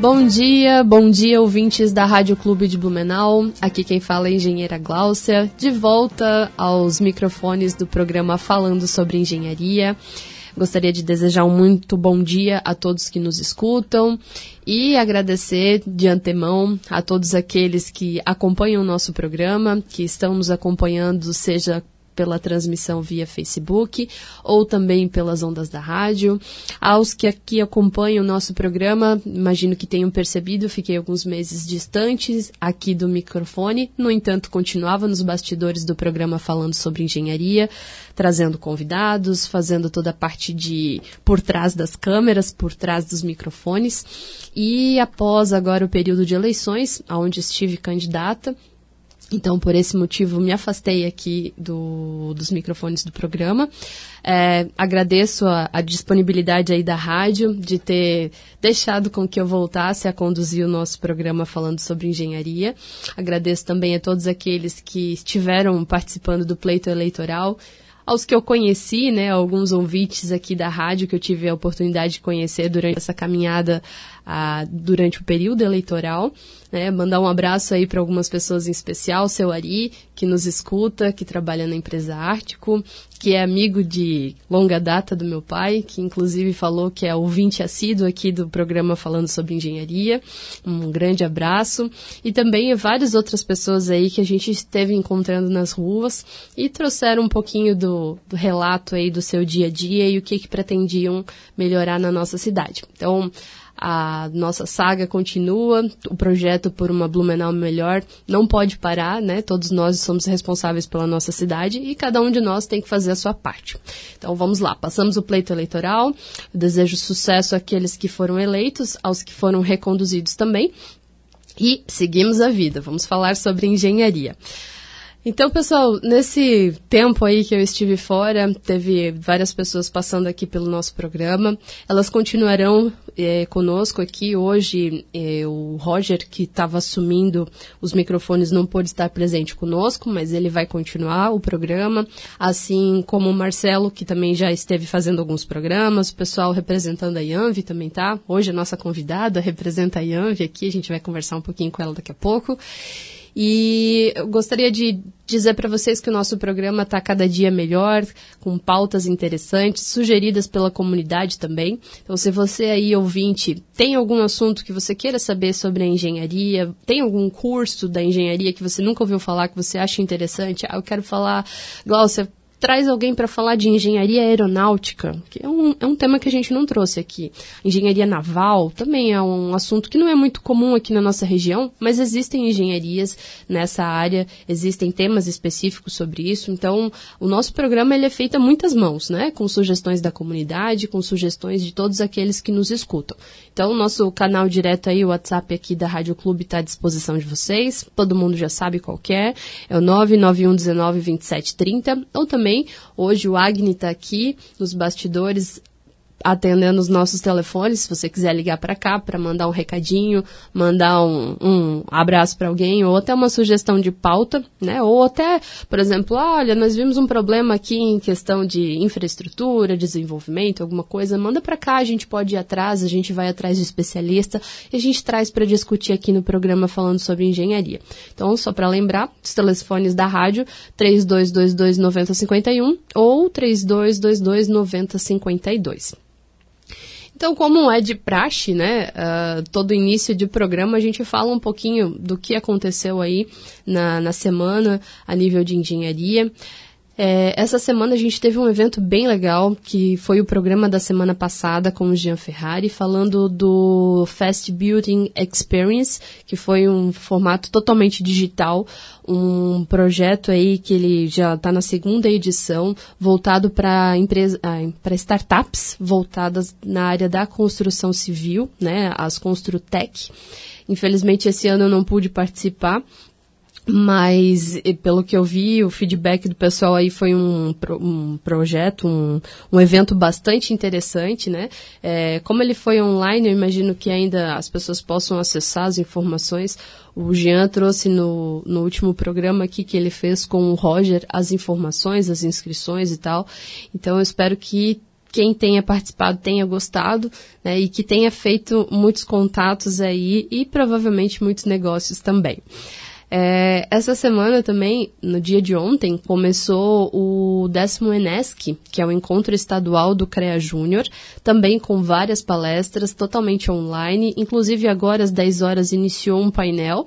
Bom dia, bom dia ouvintes da Rádio Clube de Blumenau. Aqui quem fala é a engenheira Gláucia, de volta aos microfones do programa Falando sobre Engenharia. Gostaria de desejar um muito bom dia a todos que nos escutam e agradecer de antemão a todos aqueles que acompanham o nosso programa, que estão nos acompanhando, seja pela transmissão via Facebook ou também pelas ondas da rádio. Aos que aqui acompanham o nosso programa, imagino que tenham percebido, fiquei alguns meses distantes aqui do microfone, no entanto, continuava nos bastidores do programa falando sobre engenharia, trazendo convidados, fazendo toda a parte de por trás das câmeras, por trás dos microfones. E após agora o período de eleições, onde estive candidata, então, por esse motivo, me afastei aqui do, dos microfones do programa. É, agradeço a, a, disponibilidade aí da rádio de ter deixado com que eu voltasse a conduzir o nosso programa falando sobre engenharia. Agradeço também a todos aqueles que estiveram participando do pleito eleitoral aos que eu conheci, né, alguns ouvintes aqui da rádio que eu tive a oportunidade de conhecer durante essa caminhada durante o período eleitoral. Né, mandar um abraço aí para algumas pessoas em especial, seu Ari, que nos escuta, que trabalha na empresa Ártico, que é amigo de longa data do meu pai, que inclusive falou que é ouvinte assíduo aqui do programa falando sobre engenharia. Um grande abraço. E também várias outras pessoas aí que a gente esteve encontrando nas ruas e trouxeram um pouquinho do, do relato aí do seu dia a dia e o que, que pretendiam melhorar na nossa cidade. Então, a nossa saga continua, o projeto por uma Blumenau melhor não pode parar, né? Todos nós somos responsáveis pela nossa cidade e cada um de nós tem que fazer a sua parte. Então vamos lá, passamos o pleito eleitoral, desejo sucesso àqueles que foram eleitos, aos que foram reconduzidos também. E seguimos a vida, vamos falar sobre engenharia. Então, pessoal, nesse tempo aí que eu estive fora, teve várias pessoas passando aqui pelo nosso programa. Elas continuarão é, conosco aqui hoje. É, o Roger, que estava assumindo os microfones, não pôde estar presente conosco, mas ele vai continuar o programa. Assim como o Marcelo, que também já esteve fazendo alguns programas. O pessoal representando a Yanvi também tá. Hoje a nossa convidada representa a Yanvi aqui. A gente vai conversar um pouquinho com ela daqui a pouco. E eu gostaria de dizer para vocês que o nosso programa está cada dia melhor, com pautas interessantes, sugeridas pela comunidade também. Então, se você aí, ouvinte, tem algum assunto que você queira saber sobre a engenharia, tem algum curso da engenharia que você nunca ouviu falar, que você acha interessante, ah, eu quero falar, Glaucia, traz alguém para falar de engenharia aeronáutica, que é um, é um tema que a gente não trouxe aqui. Engenharia naval também é um assunto que não é muito comum aqui na nossa região, mas existem engenharias nessa área, existem temas específicos sobre isso. Então, o nosso programa ele é feito a muitas mãos, né? Com sugestões da comunidade, com sugestões de todos aqueles que nos escutam. Então, o nosso canal direto aí, o WhatsApp aqui da Rádio Clube está à disposição de vocês. Todo mundo já sabe qual é. É o 991 19 27 30 ou também também. Hoje o Agni está aqui nos bastidores atendendo os nossos telefones, se você quiser ligar para cá para mandar um recadinho, mandar um, um abraço para alguém, ou até uma sugestão de pauta, né? Ou até, por exemplo, olha, nós vimos um problema aqui em questão de infraestrutura, desenvolvimento, alguma coisa, manda para cá, a gente pode ir atrás, a gente vai atrás de especialista e a gente traz para discutir aqui no programa falando sobre engenharia. Então, só para lembrar, os telefones da rádio 3222 9051 ou 3222 9052. Então, como é de praxe, né, uh, todo início de programa a gente fala um pouquinho do que aconteceu aí na, na semana a nível de engenharia. É, essa semana a gente teve um evento bem legal, que foi o programa da semana passada com o Jean Ferrari, falando do Fast Building Experience, que foi um formato totalmente digital, um projeto aí que ele já está na segunda edição, voltado para ah, startups voltadas na área da construção civil, né, as Construtec. Infelizmente esse ano eu não pude participar, mas pelo que eu vi, o feedback do pessoal aí foi um, um projeto, um, um evento bastante interessante, né? É, como ele foi online, eu imagino que ainda as pessoas possam acessar as informações. O Jean trouxe no, no último programa aqui que ele fez com o Roger as informações, as inscrições e tal. Então eu espero que quem tenha participado tenha gostado né, e que tenha feito muitos contatos aí e provavelmente muitos negócios também. É, essa semana também, no dia de ontem, começou o décimo ENESC, que é o Encontro Estadual do CREA Júnior, também com várias palestras totalmente online. Inclusive agora às 10 horas iniciou um painel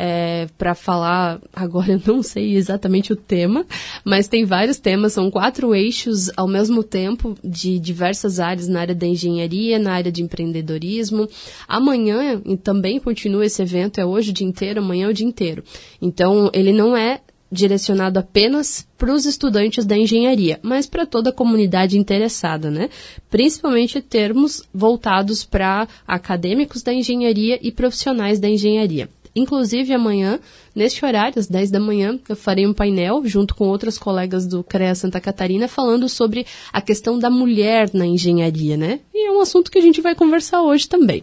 é, para falar, agora eu não sei exatamente o tema, mas tem vários temas, são quatro eixos ao mesmo tempo de diversas áreas na área da engenharia, na área de empreendedorismo. Amanhã também continua esse evento, é hoje o dia inteiro, amanhã é o dia inteiro. Então, ele não é direcionado apenas para os estudantes da engenharia, mas para toda a comunidade interessada, né? Principalmente termos voltados para acadêmicos da engenharia e profissionais da engenharia. Inclusive, amanhã, neste horário, às 10 da manhã, eu farei um painel junto com outras colegas do CREA Santa Catarina falando sobre a questão da mulher na engenharia, né? E é um assunto que a gente vai conversar hoje também.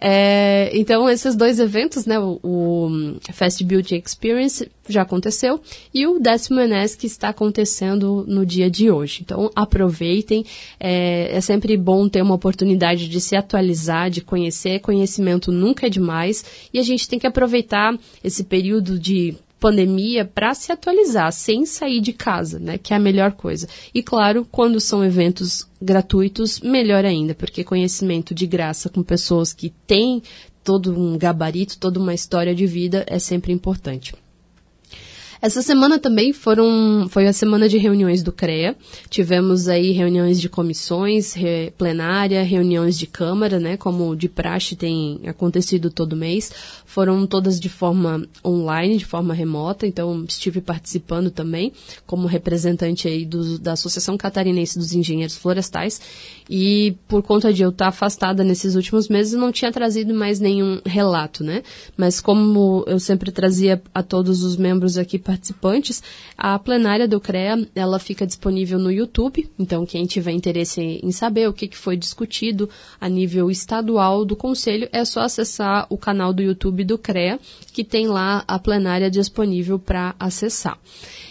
É, então, esses dois eventos, né, o, o, Fast Beauty Experience já aconteceu e o décimo Enesc está acontecendo no dia de hoje. Então, aproveitem. É, é, sempre bom ter uma oportunidade de se atualizar, de conhecer. Conhecimento nunca é demais e a gente tem que aproveitar esse período de pandemia para se atualizar sem sair de casa, né? Que é a melhor coisa. E claro, quando são eventos gratuitos, melhor ainda, porque conhecimento de graça com pessoas que têm todo um gabarito, toda uma história de vida é sempre importante. Essa semana também foram, foi a semana de reuniões do CREA. Tivemos aí reuniões de comissões, re, plenária, reuniões de Câmara, né? Como de praxe tem acontecido todo mês. Foram todas de forma online, de forma remota, então estive participando também como representante aí do, da Associação Catarinense dos Engenheiros Florestais. E por conta de eu estar afastada nesses últimos meses, não tinha trazido mais nenhum relato, né? Mas como eu sempre trazia a todos os membros aqui participantes, a plenária do CREA, ela fica disponível no YouTube, então quem tiver interesse em saber o que, foi discutido a nível estadual do Conselho, é só acessar o canal do YouTube do CREA, que tem lá a plenária disponível para acessar.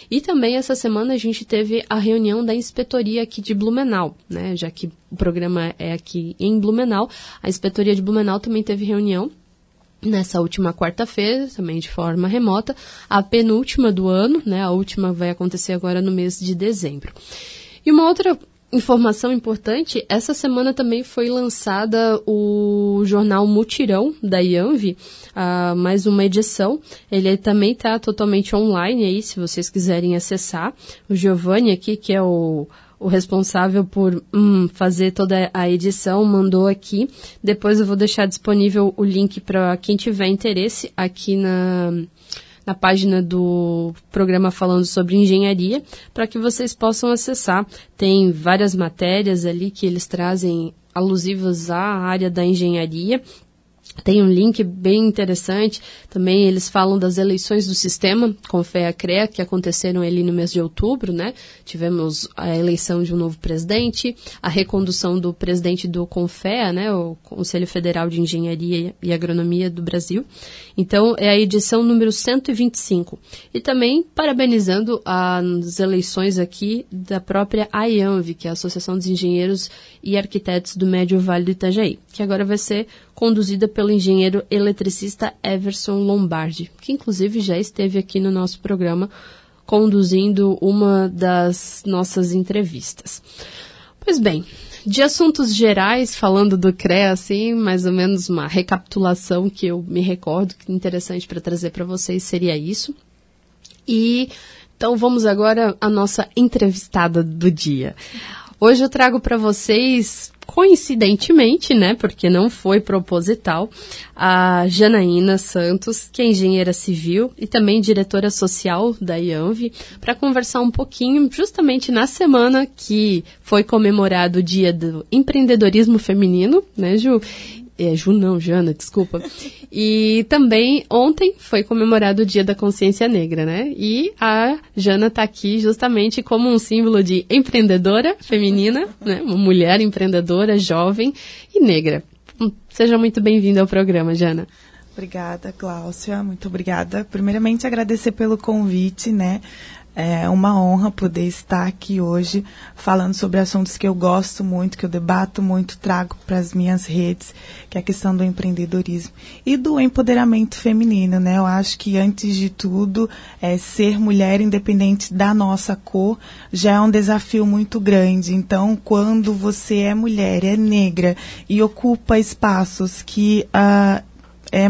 E também essa semana a gente teve a reunião da inspetoria aqui de Blumenau, né? Já que o programa é aqui em Blumenau, a inspetoria de Blumenau também teve reunião nessa última quarta-feira, também de forma remota, a penúltima do ano, né? A última vai acontecer agora no mês de dezembro. E uma outra informação importante, essa semana também foi lançada o jornal Mutirão da IANV, uh, mais uma edição. Ele também está totalmente online aí, se vocês quiserem acessar. O Giovanni aqui, que é o o responsável por hum, fazer toda a edição mandou aqui. Depois eu vou deixar disponível o link para quem tiver interesse aqui na, na página do programa falando sobre engenharia, para que vocês possam acessar. Tem várias matérias ali que eles trazem alusivas à área da engenharia tem um link bem interessante. Também eles falam das eleições do sistema com a CREA, que aconteceram ali no mês de outubro, né? Tivemos a eleição de um novo presidente, a recondução do presidente do CONFEA, né? O Conselho Federal de Engenharia e Agronomia do Brasil. Então, é a edição número 125. E também parabenizando as eleições aqui da própria AIANV, que é a Associação dos Engenheiros e Arquitetos do Médio Vale do Itajaí, que agora vai ser conduzida pelo engenheiro eletricista Everson Lombardi, que inclusive já esteve aqui no nosso programa conduzindo uma das nossas entrevistas. Pois bem, de assuntos gerais, falando do CREA, assim, mais ou menos uma recapitulação que eu me recordo que interessante para trazer para vocês seria isso. E Então vamos agora à nossa entrevistada do dia. Hoje eu trago para vocês, coincidentemente, né, porque não foi proposital, a Janaína Santos, que é engenheira civil e também diretora social da IANV, para conversar um pouquinho, justamente na semana que foi comemorado o Dia do Empreendedorismo Feminino, né, Ju? É, Ju não, Jana, desculpa. E também ontem foi comemorado o Dia da Consciência Negra, né? E a Jana está aqui justamente como um símbolo de empreendedora feminina, né? Uma mulher empreendedora, jovem e negra. Hum, seja muito bem-vinda ao programa, Jana. Obrigada, Cláudia. Muito obrigada. Primeiramente, agradecer pelo convite, né? É uma honra poder estar aqui hoje falando sobre assuntos que eu gosto muito, que eu debato muito, trago para as minhas redes, que é a questão do empreendedorismo e do empoderamento feminino, né? Eu acho que antes de tudo, é, ser mulher independente da nossa cor já é um desafio muito grande. Então, quando você é mulher, é negra e ocupa espaços que uh, é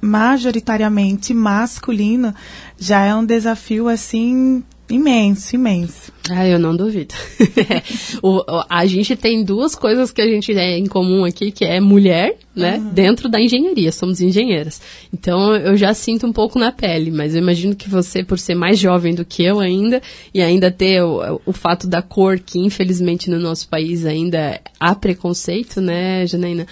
majoritariamente masculino, já é um desafio assim imenso, imenso. Ah, eu não duvido. o, a gente tem duas coisas que a gente tem em comum aqui, que é mulher, né, uhum. dentro da engenharia, somos engenheiras. Então eu já sinto um pouco na pele, mas eu imagino que você, por ser mais jovem do que eu ainda, e ainda ter o, o fato da cor, que infelizmente no nosso país ainda há preconceito, né, Janaína?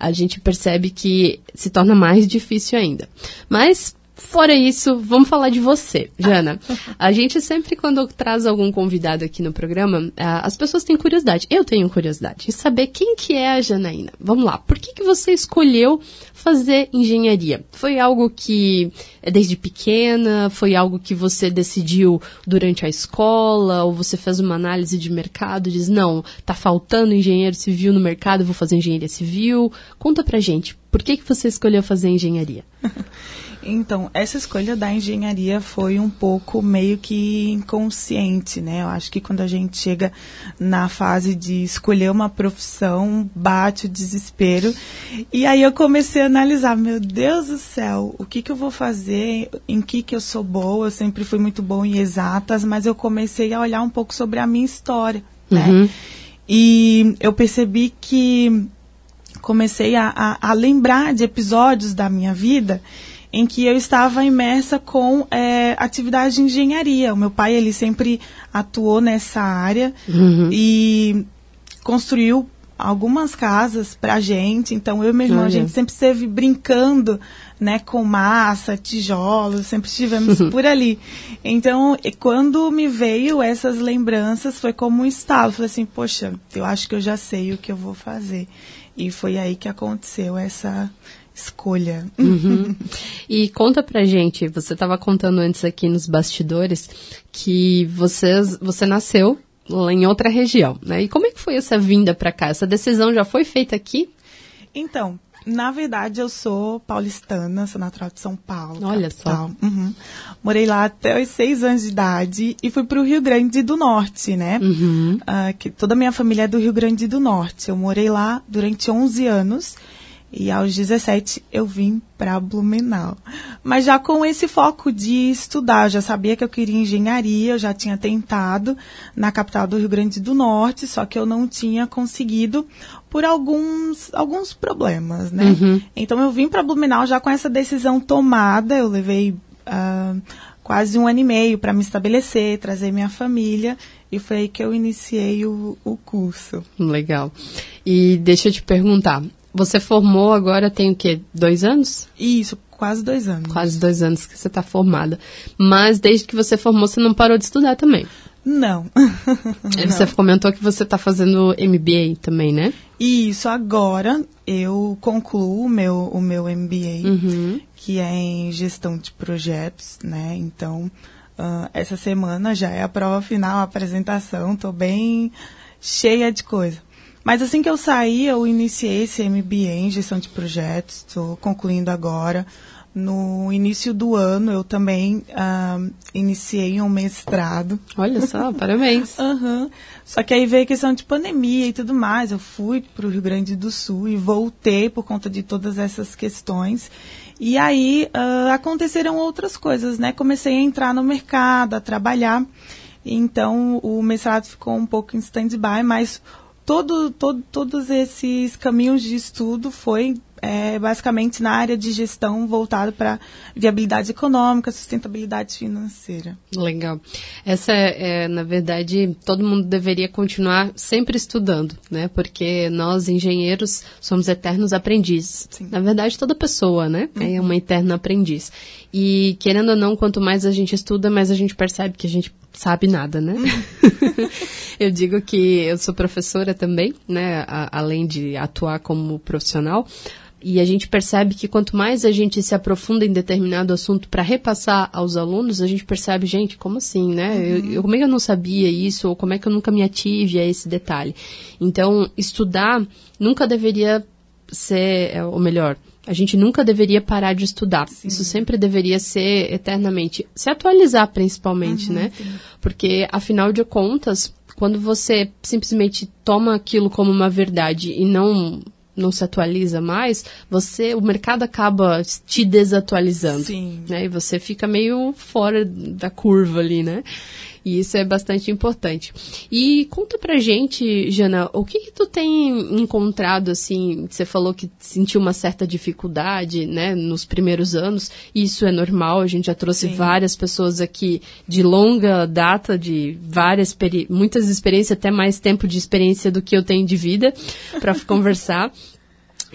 a gente percebe que se torna mais difícil ainda. Mas Fora isso, vamos falar de você, Jana. A gente sempre, quando traz algum convidado aqui no programa, as pessoas têm curiosidade. Eu tenho curiosidade em saber quem que é a Janaína. Vamos lá, por que, que você escolheu fazer engenharia? Foi algo que é desde pequena? Foi algo que você decidiu durante a escola? Ou você fez uma análise de mercado e diz, não, tá faltando engenheiro civil no mercado, vou fazer engenharia civil? Conta pra gente, por que, que você escolheu fazer engenharia? Então, essa escolha da engenharia foi um pouco meio que inconsciente, né? Eu acho que quando a gente chega na fase de escolher uma profissão, bate o desespero. E aí eu comecei a analisar, meu Deus do céu, o que, que eu vou fazer, em que, que eu sou boa, eu sempre fui muito boa em exatas, mas eu comecei a olhar um pouco sobre a minha história, né? Uhum. E eu percebi que comecei a, a, a lembrar de episódios da minha vida em que eu estava imersa com é, atividade de engenharia. O meu pai, ele sempre atuou nessa área uhum. e construiu algumas casas pra gente. Então, eu e meu irmão, a gente sempre esteve brincando, né, com massa, tijolos, sempre estivemos por ali. Então, quando me veio essas lembranças, foi como um estalo. Falei assim, poxa, eu acho que eu já sei o que eu vou fazer. E foi aí que aconteceu essa escolha. Uhum. E conta pra gente, você estava contando antes aqui nos bastidores que vocês, você nasceu em outra região, né? E como é que foi essa vinda para cá? Essa decisão já foi feita aqui? Então, na verdade, eu sou paulistana, sou natural de São Paulo. Olha capital. só. Uhum. Morei lá até os seis anos de idade e fui para o Rio Grande do Norte, né? Uhum. Uh, que toda a minha família é do Rio Grande do Norte. Eu morei lá durante 11 anos e aos 17 eu vim para Blumenau. Mas já com esse foco de estudar, eu já sabia que eu queria engenharia, eu já tinha tentado na capital do Rio Grande do Norte, só que eu não tinha conseguido por alguns, alguns problemas, né? Uhum. Então eu vim para Blumenau já com essa decisão tomada, eu levei uh, quase um ano e meio para me estabelecer, trazer minha família e foi aí que eu iniciei o, o curso. Legal. E deixa eu te perguntar, você formou agora tem o quê? Dois anos? Isso, quase dois anos. Quase dois anos que você está formada. Mas desde que você formou, você não parou de estudar também? Não. você não. comentou que você está fazendo MBA também, né? Isso, agora eu concluo o meu, o meu MBA, uhum. que é em gestão de projetos, né? Então, uh, essa semana já é a prova final, a apresentação, estou bem cheia de coisa. Mas assim que eu saí, eu iniciei esse MBA em gestão de projetos, estou concluindo agora. No início do ano, eu também uh, iniciei um mestrado. Olha só, parabéns. Uhum. Só que aí veio a questão de pandemia e tudo mais. Eu fui para o Rio Grande do Sul e voltei por conta de todas essas questões. E aí uh, aconteceram outras coisas, né? Comecei a entrar no mercado, a trabalhar. Então o mestrado ficou um pouco em stand-by, mas todo, todo, todos esses caminhos de estudo foi é, basicamente na área de gestão voltado para viabilidade econômica, sustentabilidade financeira. Legal. Essa é, é, na verdade, todo mundo deveria continuar sempre estudando, né? Porque nós, engenheiros, somos eternos aprendizes. Sim. Na verdade, toda pessoa, né? Uhum. É uma eterna aprendiz. E, querendo ou não, quanto mais a gente estuda, mais a gente percebe que a gente sabe nada, né? Uhum. eu digo que eu sou professora também, né? A, além de atuar como profissional. E a gente percebe que quanto mais a gente se aprofunda em determinado assunto para repassar aos alunos, a gente percebe, gente, como assim, né? Uhum. Eu, eu, como é que eu não sabia isso? Ou como é que eu nunca me ative a esse detalhe? Então, estudar nunca deveria ser, é, ou melhor, a gente nunca deveria parar de estudar. Sim. Isso sempre deveria ser eternamente. Se atualizar, principalmente, uhum, né? Sim. Porque, afinal de contas, quando você simplesmente toma aquilo como uma verdade e não não se atualiza mais, você, o mercado acaba te desatualizando. Sim. Né? E você fica meio fora da curva ali, né? E isso é bastante importante. E conta pra gente, Jana, o que, que tu tem encontrado, assim, você falou que sentiu uma certa dificuldade, né, nos primeiros anos, isso é normal, a gente já trouxe Sim. várias pessoas aqui de longa data, de várias, muitas experiências, até mais tempo de experiência do que eu tenho de vida, para conversar.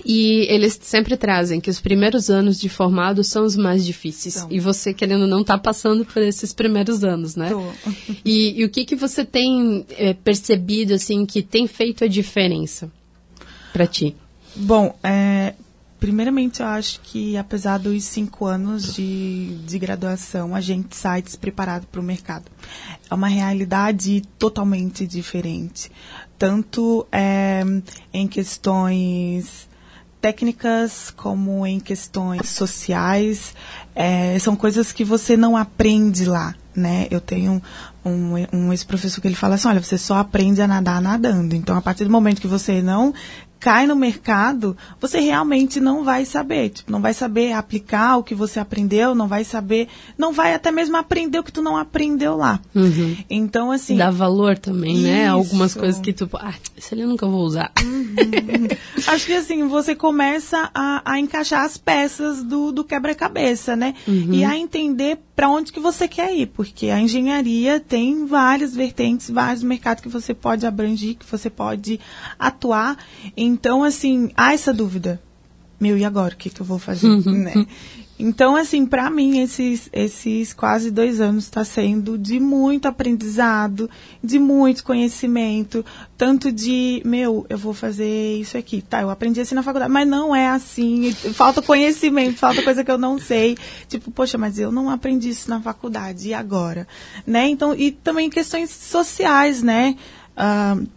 E eles sempre trazem que os primeiros anos de formado são os mais difíceis. Então. E você, querendo não, tá passando por esses primeiros anos, né? Tô. E, e o que, que você tem é, percebido, assim, que tem feito a diferença para ti? Bom, é, primeiramente eu acho que apesar dos cinco anos de, de graduação, a gente sai despreparado para o mercado. É uma realidade totalmente diferente. Tanto é, em questões técnicas como em questões sociais, é, são coisas que você não aprende lá, né? Eu tenho um, um ex-professor que ele fala assim, olha, você só aprende a nadar nadando. Então, a partir do momento que você não cai no mercado, você realmente não vai saber. Tipo, não vai saber aplicar o que você aprendeu, não vai saber, não vai até mesmo aprender o que tu não aprendeu lá. Uhum. Então, assim. Dá valor também, isso. né? Algumas coisas que tu, ah, isso ali eu nunca vou usar. Uhum. Acho que assim, você começa a, a encaixar as peças do, do quebra-cabeça, né? Uhum. E a entender para onde que você quer ir, porque a engenharia tem várias vertentes, vários mercados que você pode abranger, que você pode atuar. Então, assim, há essa dúvida. Meu, e agora? O que, que eu vou fazer? Uhum. Né? Então, assim, para mim, esses, esses quase dois anos está sendo de muito aprendizado, de muito conhecimento, tanto de, meu, eu vou fazer isso aqui, tá, eu aprendi assim na faculdade, mas não é assim, falta conhecimento, falta coisa que eu não sei, tipo, poxa, mas eu não aprendi isso na faculdade, e agora? Né? Então, e também questões sociais, né? Uh,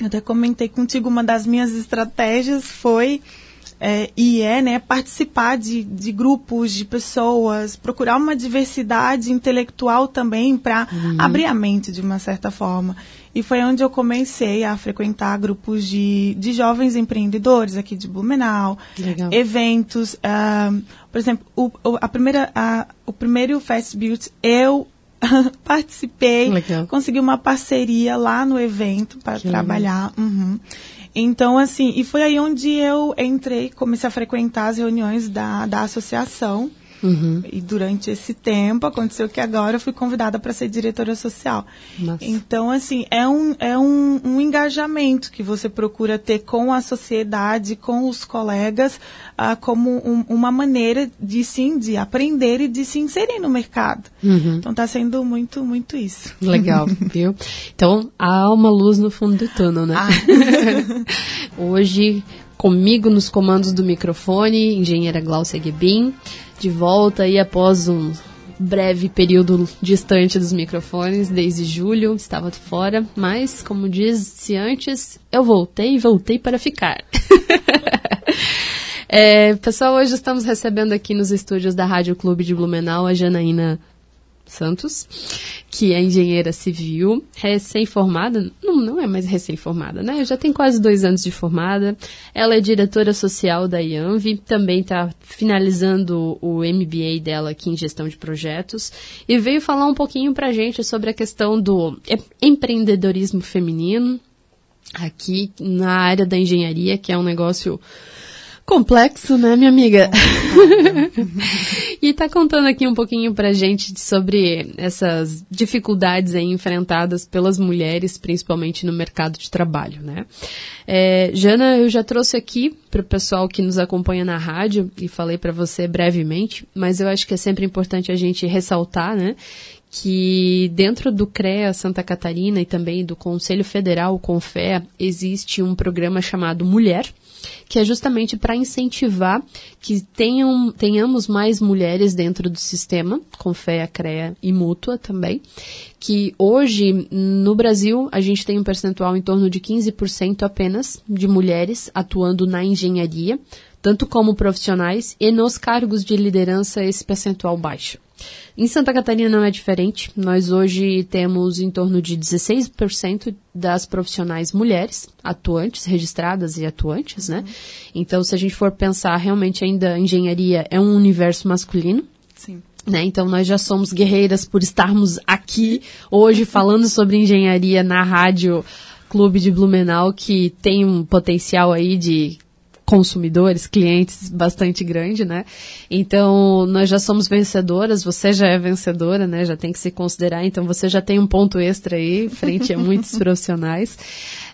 eu até comentei contigo, uma das minhas estratégias foi é, e é né, participar de, de grupos de pessoas, procurar uma diversidade intelectual também para uhum. abrir a mente de uma certa forma. E foi onde eu comecei a frequentar grupos de, de jovens empreendedores aqui de Blumenau, Legal. eventos. Uh, por exemplo, o, a primeira, a, o primeiro Fast Build eu participei, Legal. consegui uma parceria lá no evento para trabalhar. Uhum. Então, assim, e foi aí onde eu entrei, comecei a frequentar as reuniões da, da associação. Uhum. E durante esse tempo aconteceu que agora eu fui convidada para ser diretora social. Nossa. Então, assim, é, um, é um, um, engajamento que você procura ter com a sociedade, com os colegas, ah, como um, uma maneira de sim, de aprender e de se inserir no mercado. Uhum. Então está sendo muito, muito isso. Legal, viu? Então há uma luz no fundo do túnel, né? Ah. Hoje, comigo nos comandos do microfone, engenheira Glaucia Guebin de volta aí após um breve período distante dos microfones, desde julho estava fora, mas, como disse antes, eu voltei e voltei para ficar. é, pessoal, hoje estamos recebendo aqui nos estúdios da Rádio Clube de Blumenau a Janaína Santos, que é engenheira civil, recém-formada, não, não é mais recém-formada, né? Já tem quase dois anos de formada. Ela é diretora social da IANV, também está finalizando o MBA dela aqui em gestão de projetos e veio falar um pouquinho para gente sobre a questão do empreendedorismo feminino aqui na área da engenharia, que é um negócio Complexo, né, minha amiga? e tá contando aqui um pouquinho pra gente sobre essas dificuldades aí enfrentadas pelas mulheres, principalmente no mercado de trabalho, né? É, Jana, eu já trouxe aqui para o pessoal que nos acompanha na rádio e falei para você brevemente, mas eu acho que é sempre importante a gente ressaltar, né, que dentro do CREA Santa Catarina e também do Conselho Federal, o CONFEA, existe um programa chamado Mulher, que é justamente para incentivar que tenham, tenhamos mais mulheres dentro do sistema, com fé, CREA e mútua também, que hoje no Brasil a gente tem um percentual em torno de 15% apenas de mulheres atuando na engenharia, tanto como profissionais e nos cargos de liderança esse percentual baixo. Em Santa Catarina não é diferente. Nós hoje temos em torno de 16% das profissionais mulheres atuantes, registradas e atuantes, né? Então, se a gente for pensar, realmente ainda a engenharia é um universo masculino. Sim. Né? Então, nós já somos guerreiras por estarmos aqui hoje falando sobre engenharia na rádio Clube de Blumenau, que tem um potencial aí de consumidores, clientes bastante grande, né? Então, nós já somos vencedoras, você já é vencedora, né? Já tem que se considerar, então você já tem um ponto extra aí, frente a muitos profissionais.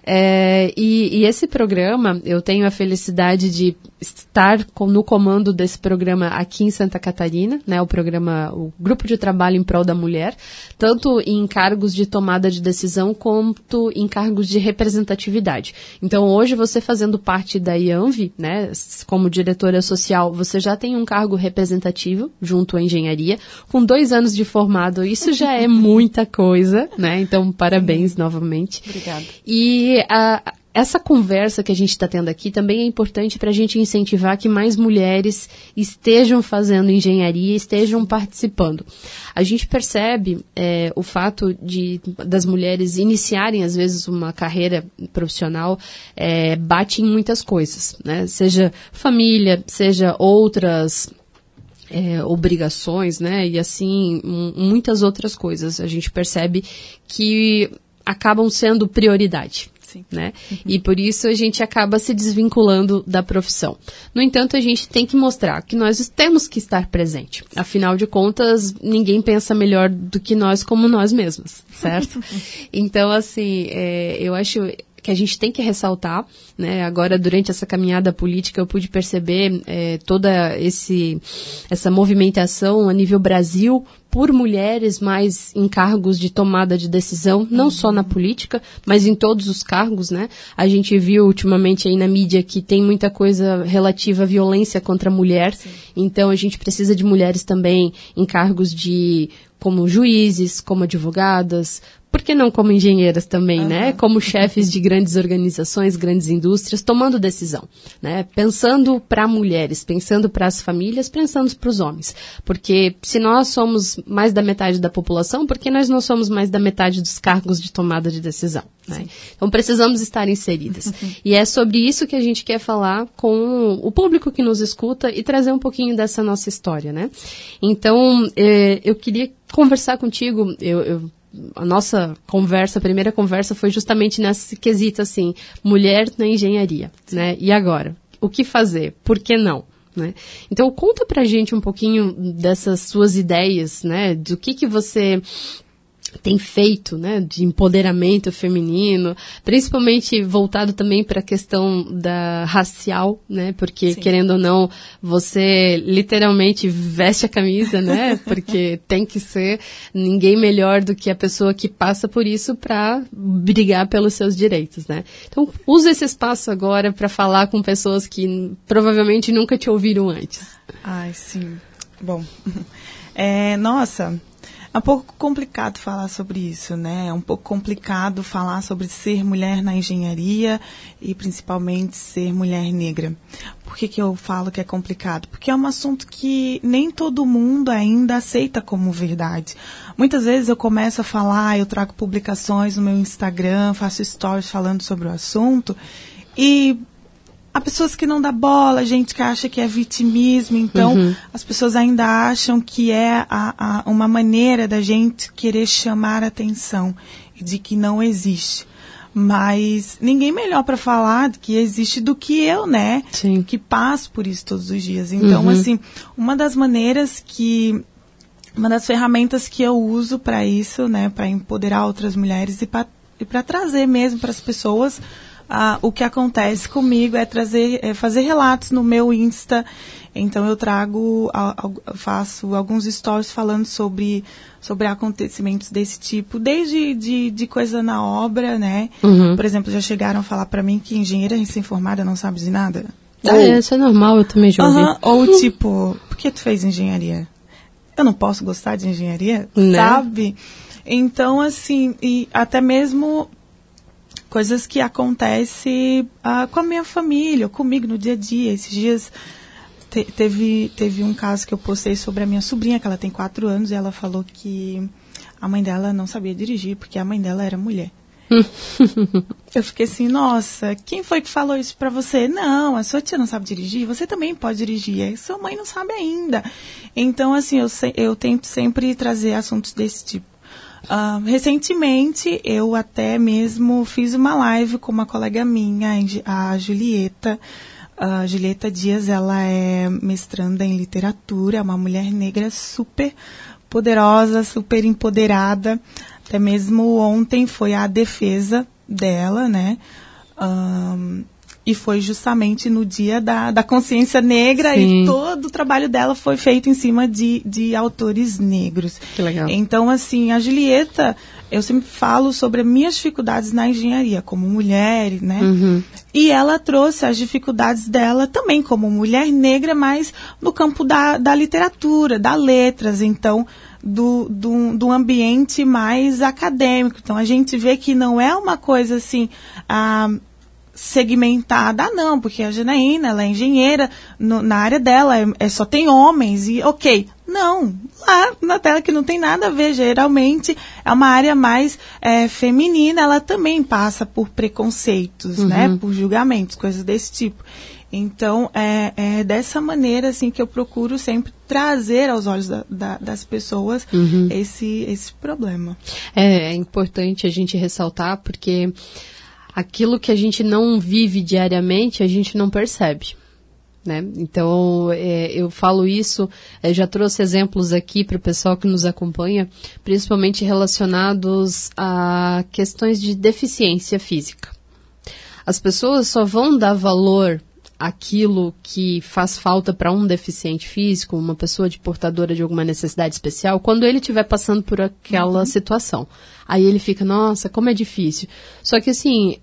É, e, e, esse programa, eu tenho a felicidade de estar com, no comando desse programa aqui em Santa Catarina, né, o programa, o Grupo de Trabalho em Prol da Mulher, tanto em cargos de tomada de decisão quanto em cargos de representatividade. Então, hoje, você fazendo parte da IANV, né, como diretora social, você já tem um cargo representativo junto à engenharia, com dois anos de formado, isso já é muita coisa, né, então parabéns novamente. Obrigada. E a, essa conversa que a gente está tendo aqui também é importante para a gente incentivar que mais mulheres estejam fazendo engenharia, estejam participando. A gente percebe é, o fato de das mulheres iniciarem às vezes uma carreira profissional é, bate em muitas coisas, né? Seja família, seja outras é, obrigações, né? E assim, muitas outras coisas. A gente percebe que acabam sendo prioridade. Sim. Né? Uhum. E por isso a gente acaba se desvinculando da profissão. No entanto, a gente tem que mostrar que nós temos que estar presente. Afinal de contas, ninguém pensa melhor do que nós como nós mesmos, certo? então, assim, é, eu acho que a gente tem que ressaltar, né? Agora, durante essa caminhada política, eu pude perceber é, toda esse, essa movimentação a nível Brasil por mulheres mais em cargos de tomada de decisão, não só na política, mas em todos os cargos, né? A gente viu ultimamente aí na mídia que tem muita coisa relativa à violência contra a mulher, Sim. então a gente precisa de mulheres também em cargos de como juízes, como advogadas, por que não como engenheiras também, uhum. né? Como chefes de grandes organizações, grandes indústrias, tomando decisão, né? Pensando para mulheres, pensando para as famílias, pensando para os homens. Porque se nós somos mais da metade da população, por que nós não somos mais da metade dos cargos de tomada de decisão? Né? Então precisamos estar inseridas. Uhum. E é sobre isso que a gente quer falar com o público que nos escuta e trazer um pouquinho dessa nossa história, né? Então, eh, eu queria conversar contigo, eu, eu a nossa conversa, a primeira conversa foi justamente nesse quesito assim, mulher na engenharia, né? E agora, o que fazer? Por que não? Né? Então conta pra gente um pouquinho dessas suas ideias, né? Do que que você tem feito, né, de empoderamento feminino, principalmente voltado também para a questão da racial, né, porque Sim. querendo ou não, você literalmente veste a camisa, né, porque tem que ser ninguém melhor do que a pessoa que passa por isso para brigar pelos seus direitos, né. Então, use esse espaço agora para falar com pessoas que provavelmente nunca te ouviram antes. Ai, sim. Bom, É, nossa, é um pouco complicado falar sobre isso, né? É um pouco complicado falar sobre ser mulher na engenharia e principalmente ser mulher negra. Por que, que eu falo que é complicado? Porque é um assunto que nem todo mundo ainda aceita como verdade. Muitas vezes eu começo a falar, eu trago publicações no meu Instagram, faço stories falando sobre o assunto e há pessoas que não dá bola, gente que acha que é vitimismo, então uhum. as pessoas ainda acham que é a, a, uma maneira da gente querer chamar atenção e de que não existe. Mas ninguém melhor para falar que existe do que eu, né? Sim. Que passo por isso todos os dias. Então, uhum. assim, uma das maneiras que uma das ferramentas que eu uso para isso, né, para empoderar outras mulheres e para trazer mesmo para as pessoas ah, o que acontece comigo é trazer, é fazer relatos no meu Insta. Então eu trago, faço alguns stories falando sobre, sobre acontecimentos desse tipo, desde de, de coisa na obra, né? Uhum. Por exemplo, já chegaram a falar para mim que engenheira recém-formada não sabe de nada. Ah, ou, é, isso é normal, eu também já ouvi. Uh -huh, ou tipo, por que tu fez engenharia? Eu não posso gostar de engenharia, né? sabe? Então, assim, e até mesmo coisas que acontecem uh, com a minha família, comigo no dia a dia. Esses dias te, teve, teve um caso que eu postei sobre a minha sobrinha, que ela tem quatro anos, e ela falou que a mãe dela não sabia dirigir, porque a mãe dela era mulher. eu fiquei assim, nossa, quem foi que falou isso para você? Não, a sua tia não sabe dirigir, você também pode dirigir, a sua mãe não sabe ainda. Então, assim, eu, eu tento sempre trazer assuntos desse tipo. Uh, recentemente, eu até mesmo fiz uma live com uma colega minha, a Julieta. A Julieta Dias, ela é mestranda em literatura, é uma mulher negra super poderosa, super empoderada. Até mesmo ontem foi a defesa dela, né? E foi justamente no dia da, da consciência negra Sim. e todo o trabalho dela foi feito em cima de, de autores negros. Que legal. Então, assim, a Julieta, eu sempre falo sobre as minhas dificuldades na engenharia, como mulher, né? Uhum. E ela trouxe as dificuldades dela também como mulher negra, mas no campo da, da literatura, da letras. Então, do, do, do ambiente mais acadêmico. Então, a gente vê que não é uma coisa assim. Ah, segmentada. Ah, não, porque a Janaína, ela é engenheira, no, na área dela é, é, só tem homens e ok. Não, lá na tela que não tem nada a ver, geralmente é uma área mais é, feminina, ela também passa por preconceitos, uhum. né, por julgamentos, coisas desse tipo. Então, é, é, dessa maneira assim que eu procuro sempre trazer aos olhos da, da, das pessoas uhum. esse, esse problema. É, é importante a gente ressaltar porque aquilo que a gente não vive diariamente, a gente não percebe. Né? Então, é, eu falo isso, é, já trouxe exemplos aqui para o pessoal que nos acompanha, principalmente relacionados a questões de deficiência física. As pessoas só vão dar valor aquilo que faz falta para um deficiente físico, uma pessoa de portadora de alguma necessidade especial, quando ele estiver passando por aquela uhum. situação. Aí ele fica, nossa, como é difícil. Só que assim,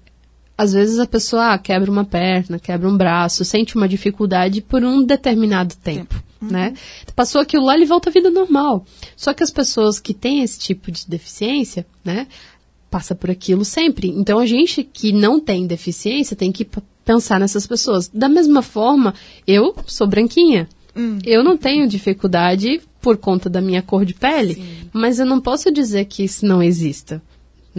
às vezes a pessoa ah, quebra uma perna, quebra um braço, sente uma dificuldade por um determinado tempo. tempo. Uhum. Né? Passou aquilo lá, ele volta à vida normal. Só que as pessoas que têm esse tipo de deficiência, né, passa por aquilo sempre. Então a gente que não tem deficiência tem que pensar nessas pessoas. Da mesma forma, eu sou branquinha. Hum. Eu não tenho dificuldade por conta da minha cor de pele, Sim. mas eu não posso dizer que isso não exista.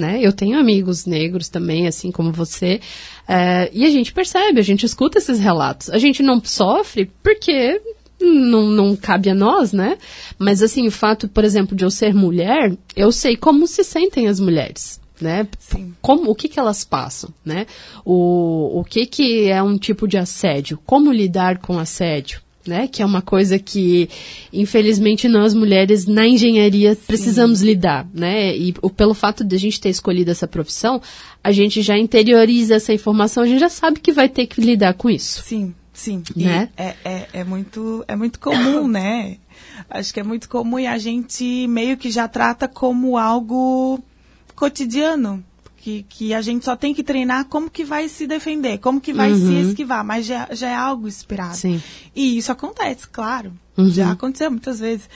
Né? Eu tenho amigos negros também, assim como você, é, e a gente percebe, a gente escuta esses relatos. A gente não sofre porque não, não cabe a nós, né? Mas assim, o fato, por exemplo, de eu ser mulher, eu sei como se sentem as mulheres né? Sim. Como, o que, que elas passam, né? O, o que, que é um tipo de assédio? Como lidar com assédio? Né, que é uma coisa que, infelizmente, nós mulheres na engenharia Sim. precisamos lidar, né? E o, pelo fato de a gente ter escolhido essa profissão, a gente já interioriza essa informação, a gente já sabe que vai ter que lidar com isso. Sim, sim. Né? É, é, é, muito, é muito comum, né? Acho que é muito comum e a gente meio que já trata como algo cotidiano. Que, que a gente só tem que treinar como que vai se defender, como que vai uhum. se esquivar, mas já, já é algo esperado. Sim. E isso acontece, claro. Uhum. Já aconteceu muitas vezes.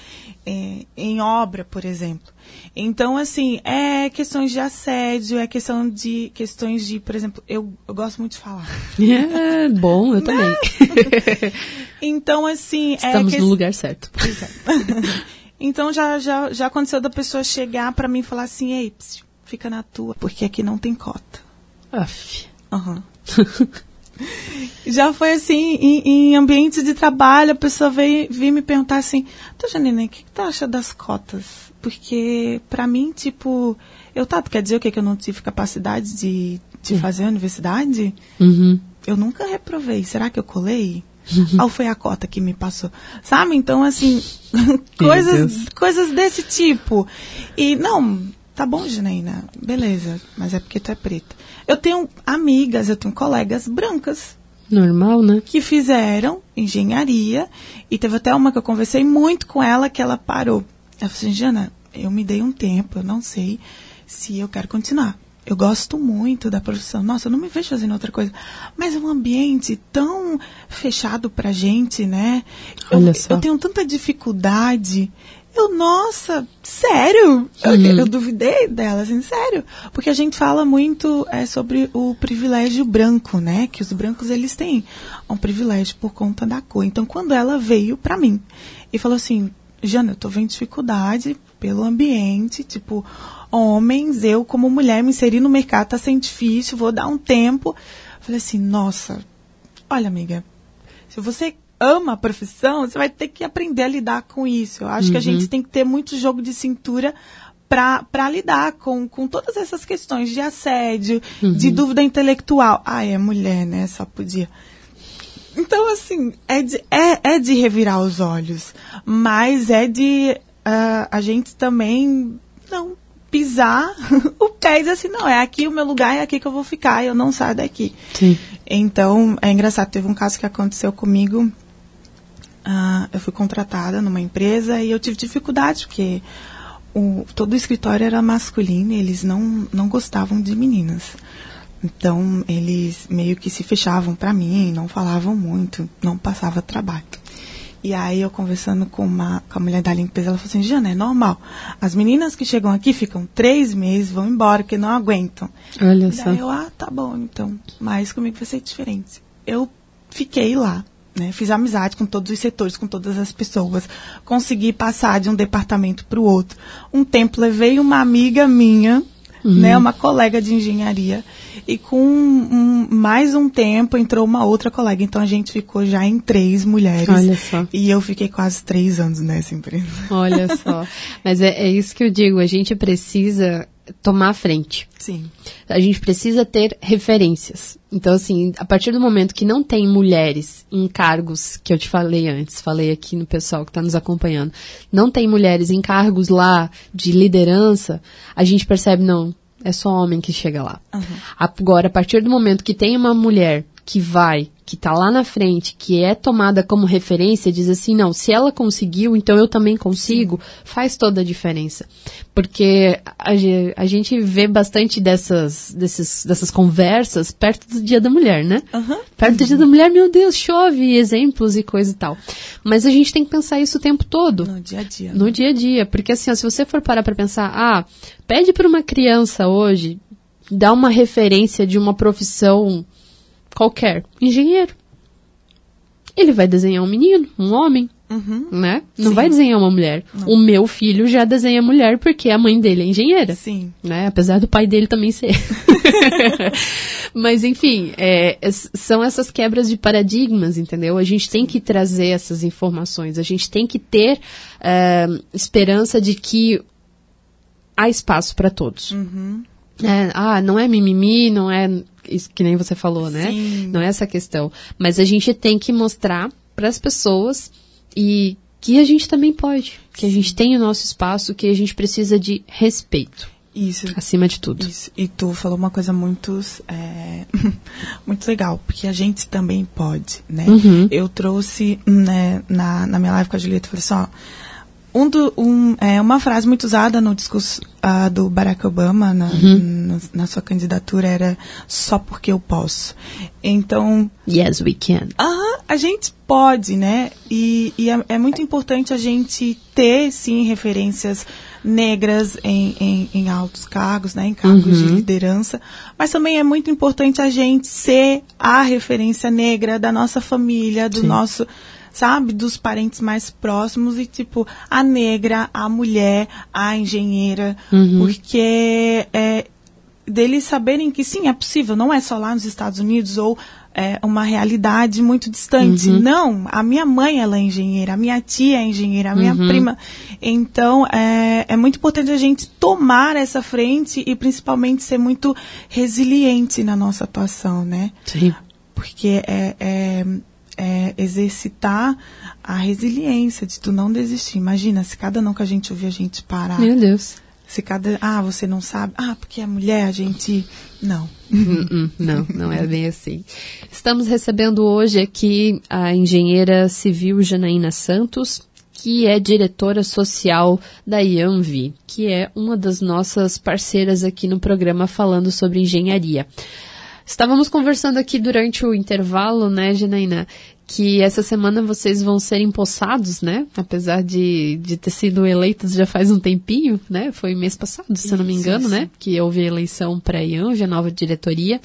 É, em obra, por exemplo. Então, assim, é questões de assédio, é questão de questões de, por exemplo, eu, eu gosto muito de falar. É bom, eu também. então, assim. É Estamos é que... no lugar certo. então já, já, já aconteceu da pessoa chegar para mim e falar assim, ei, psiu, fica na tua, porque aqui não tem cota. Aff. Uhum. Já foi assim, em, em ambientes de trabalho, a pessoa veio, veio me perguntar assim, tá, Janine, o que, que tu acha das cotas? Porque, para mim, tipo, eu, tá, tu quer dizer o quê? Que eu não tive capacidade de, de fazer a universidade? Uhum. Eu nunca reprovei. Será que eu colei? Uhum. Ou foi a cota que me passou? Sabe? Então, assim, coisas, coisas desse tipo. E, não, Tá bom, Janaína, beleza, mas é porque tu é preta. Eu tenho amigas, eu tenho colegas brancas. Normal, né? Que fizeram engenharia e teve até uma que eu conversei muito com ela que ela parou. Ela falou assim, Jana, eu me dei um tempo, eu não sei se eu quero continuar. Eu gosto muito da profissão. Nossa, eu não me vejo fazendo outra coisa. Mas é um ambiente tão fechado pra gente, né? Olha eu, só. eu tenho tanta dificuldade. Eu, nossa, sério? Eu, uhum. eu, duvidei dela, assim, sério. Porque a gente fala muito é, sobre o privilégio branco, né? Que os brancos, eles têm um privilégio por conta da cor. Então, quando ela veio para mim e falou assim, Jana, eu tô vendo dificuldade pelo ambiente, tipo, homens, eu como mulher me inserir no mercado tá sendo difícil, vou dar um tempo. falei assim, nossa, olha amiga, se você ama a profissão, você vai ter que aprender a lidar com isso. Eu acho uhum. que a gente uhum. tem que ter muito jogo de cintura para lidar com, com todas essas questões de assédio, uhum. de dúvida intelectual. Ah, é mulher, né? Só podia. Então, assim, é de, é, é de revirar os olhos, mas é de uh, a gente também não pisar o pé e dizer assim, não, é aqui o meu lugar, é aqui que eu vou ficar, eu não saio daqui. Sim. Então, é engraçado, teve um caso que aconteceu comigo Uh, eu fui contratada numa empresa e eu tive dificuldade, porque o, todo o escritório era masculino e eles não, não gostavam de meninas. Então, eles meio que se fechavam para mim, não falavam muito, não passava trabalho. E aí, eu conversando com, uma, com a mulher da limpeza, ela falou assim, Jana, é normal. As meninas que chegam aqui ficam três meses, vão embora, porque não aguentam. Olha e só. eu, ah, tá bom, então. Mas comigo vai ser diferente. Eu fiquei lá né? Fiz amizade com todos os setores, com todas as pessoas. Consegui passar de um departamento para o outro. Um tempo levei uma amiga minha, uhum. né, uma colega de engenharia, e com um, mais um tempo entrou uma outra colega. Então a gente ficou já em três mulheres. Olha só. E eu fiquei quase três anos nessa empresa. Olha só. Mas é, é isso que eu digo, a gente precisa tomar a frente. Sim. A gente precisa ter referências. Então, assim, a partir do momento que não tem mulheres em cargos, que eu te falei antes, falei aqui no pessoal que está nos acompanhando, não tem mulheres em cargos lá de liderança, a gente percebe, não, é só homem que chega lá. Uhum. Agora, a partir do momento que tem uma mulher que vai, que está lá na frente, que é tomada como referência, diz assim, não, se ela conseguiu, então eu também consigo, faz toda a diferença. Porque a, a, gente vê bastante dessas, desses, dessas conversas perto do Dia da Mulher, né? Uhum. Perto do Dia da Mulher, meu Deus, chove, exemplos e coisa e tal. Mas a gente tem que pensar isso o tempo todo. No dia a dia. No dia a dia. Porque assim, ó, se você for parar para pensar, ah, pede para uma criança hoje, dá uma referência de uma profissão qualquer, engenheiro. Ele vai desenhar um menino, um homem, uhum. né? Não Sim. vai desenhar uma mulher. Não. O meu filho já desenha mulher porque a mãe dele é engenheira. Sim. Né? Apesar do pai dele também ser. Mas, enfim, é, são essas quebras de paradigmas, entendeu? A gente tem que trazer essas informações. A gente tem que ter é, esperança de que há espaço para todos. Uhum. É, ah, não é mimimi, não é isso que nem você falou, né? Sim. Não é essa questão. Mas a gente tem que mostrar para as pessoas e que a gente também pode, que a gente tem o nosso espaço, que a gente precisa de respeito. Isso. Acima de tudo. Isso. E tu falou uma coisa muito, é, muito legal, porque a gente também pode, né? Uhum. Eu trouxe né, na, na minha live com a Julieta, falei assim, ó, um, do, um é, uma frase muito usada no discurso uh, do Barack Obama na, uhum. na, na, sua candidatura era só porque eu posso. Então. Yes, we can. Uh, a gente pode, né? E, e é, é, muito importante a gente ter, sim, referências negras em, em, em altos cargos, né? Em cargos uhum. de liderança. Mas também é muito importante a gente ser a referência negra da nossa família, do sim. nosso sabe? Dos parentes mais próximos e, tipo, a negra, a mulher, a engenheira, uhum. porque é, deles saberem que sim, é possível, não é só lá nos Estados Unidos ou é uma realidade muito distante. Uhum. Não, a minha mãe ela é engenheira, a minha tia é engenheira, a minha uhum. prima. Então é, é muito importante a gente tomar essa frente e principalmente ser muito resiliente na nossa atuação, né? Sim. Porque é, é é, exercitar a resiliência de tu não desistir. Imagina, se cada não que a gente ouvir a gente parar. Meu Deus. Se cada. Ah, você não sabe. Ah, porque é mulher, a gente. Não. Hum, hum, não, não é bem assim. Estamos recebendo hoje aqui a engenheira civil Janaína Santos, que é diretora social da IANVI, que é uma das nossas parceiras aqui no programa falando sobre engenharia. Estávamos conversando aqui durante o intervalo, né, Janaína, que essa semana vocês vão ser empossados, né? Apesar de, de ter sido eleitos já faz um tempinho, né? Foi mês passado, se eu não me engano, né? Que houve a eleição para a IANV, a nova diretoria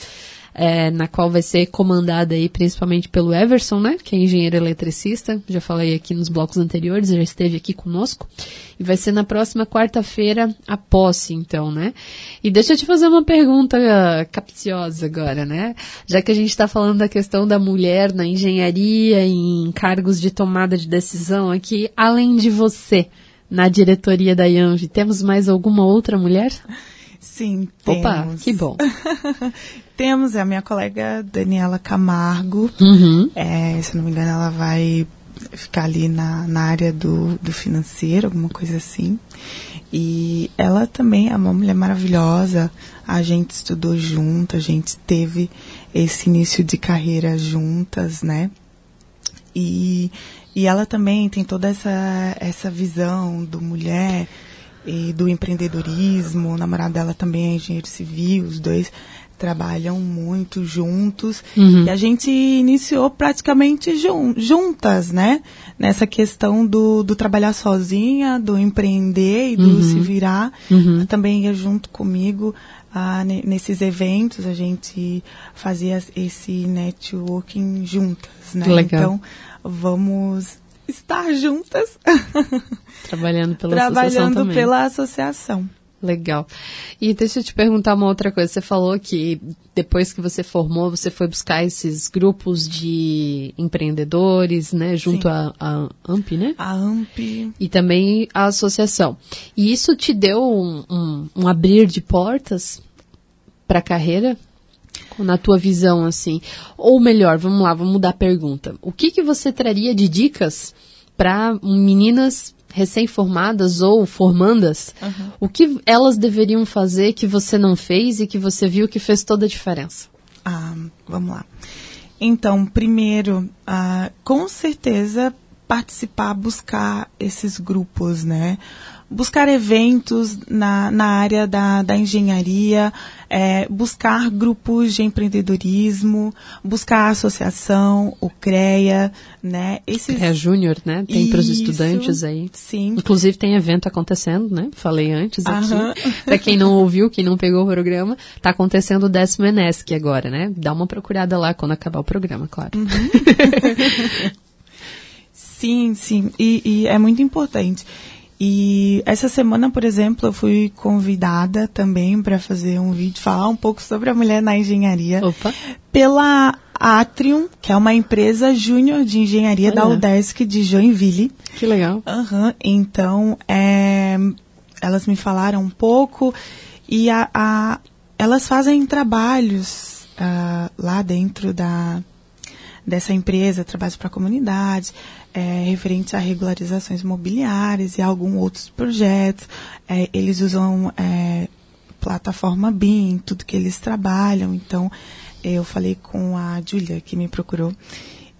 é, na qual vai ser comandada aí principalmente pelo Everson, né, que é engenheiro eletricista, já falei aqui nos blocos anteriores, já esteve aqui conosco, e vai ser na próxima quarta-feira a posse, então, né. E deixa eu te fazer uma pergunta capciosa agora, né, já que a gente está falando da questão da mulher na engenharia em cargos de tomada de decisão aqui, além de você, na diretoria da IANV, temos mais alguma outra mulher? Sim, Opa, que bom. temos é a minha colega Daniela Camargo. Uhum. É, se não me engano, ela vai ficar ali na, na área do, do financeiro, alguma coisa assim. E ela também é uma mulher maravilhosa. A gente estudou junto, a gente teve esse início de carreira juntas, né? E, e ela também tem toda essa, essa visão do mulher e do empreendedorismo. O namorado dela também é engenheiro civil, os dois trabalham muito juntos. Uhum. E a gente iniciou praticamente jun juntas, né? Nessa questão do, do trabalhar sozinha, do empreender e do uhum. se virar. Uhum. Também ia junto comigo ah, nesses eventos, a gente fazia esse networking juntas, né? Legal. Então, vamos estar juntas. Trabalhando pela Trabalhando associação também. pela associação. Legal. E deixa eu te perguntar uma outra coisa. Você falou que depois que você formou, você foi buscar esses grupos de empreendedores, né? Junto à AMP, né? A AMP. E também a associação. E isso te deu um, um, um abrir de portas para a carreira? Na tua visão, assim. Ou melhor, vamos lá, vamos mudar a pergunta. O que, que você traria de dicas para meninas recém-formadas ou formandas, uhum. o que elas deveriam fazer que você não fez e que você viu que fez toda a diferença? Ah, vamos lá. Então, primeiro, ah, com certeza participar, buscar esses grupos, né? Buscar eventos na, na área da, da engenharia, é, buscar grupos de empreendedorismo, buscar a associação, o CREA, né? Esses... CREA Júnior, né? Tem para os estudantes aí. Sim. Inclusive tem evento acontecendo, né? Falei antes aqui. para quem não ouviu, quem não pegou o programa, tá acontecendo o décimo Enesc agora, né? Dá uma procurada lá quando acabar o programa, claro. Uhum. sim, sim. E, e é muito importante. E essa semana, por exemplo, eu fui convidada também para fazer um vídeo, falar um pouco sobre a mulher na engenharia. Opa. Pela Atrium, que é uma empresa júnior de engenharia da UDESC de Joinville. Que legal. Uhum. Então, é, elas me falaram um pouco e a, a elas fazem trabalhos uh, lá dentro da, dessa empresa, trabalhos para a comunidade é, referente a regularizações imobiliárias e alguns outros projetos. É, eles usam é, plataforma BIM, tudo que eles trabalham. Então, eu falei com a Júlia, que me procurou,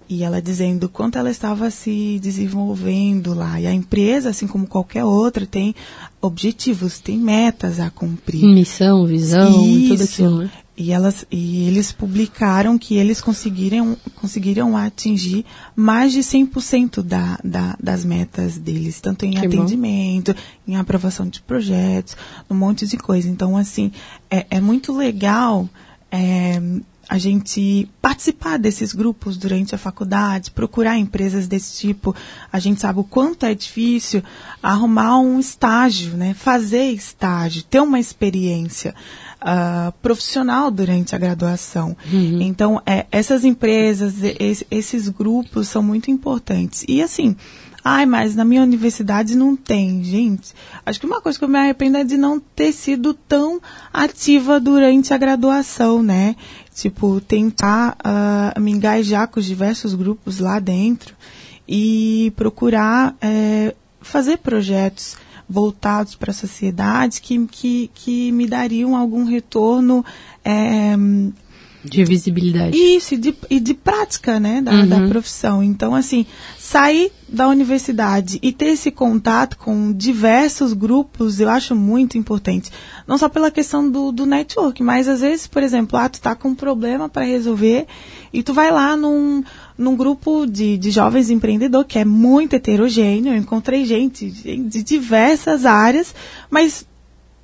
e ela dizendo quanto ela estava se desenvolvendo lá. E a empresa, assim como qualquer outra, tem objetivos, tem metas a cumprir. Missão, visão, Isso. tudo aquilo, né? E, elas, e eles publicaram que eles conseguiram, conseguiram atingir mais de 100% da, da, das metas deles, tanto em que atendimento, bom. em aprovação de projetos, um monte de coisa. Então, assim, é, é muito legal é, a gente participar desses grupos durante a faculdade, procurar empresas desse tipo. A gente sabe o quanto é difícil arrumar um estágio, né? fazer estágio, ter uma experiência uh, profissional durante a graduação. Uhum. Então, é, essas empresas, es, esses grupos são muito importantes. E assim, Ai, mas na minha universidade não tem, gente. Acho que uma coisa que eu me arrependo é de não ter sido tão ativa durante a graduação, né? Tipo, tentar uh, me engajar com os diversos grupos lá dentro e procurar é, fazer projetos voltados para a sociedade que, que, que me dariam algum retorno. É, de visibilidade. Isso, e de, e de prática, né, da, uhum. da profissão. Então, assim, sair da universidade e ter esse contato com diversos grupos, eu acho muito importante. Não só pela questão do, do network, mas às vezes, por exemplo, ah, tu tá com um problema para resolver e tu vai lá num, num grupo de, de jovens empreendedores que é muito heterogêneo. Eu encontrei gente de diversas áreas, mas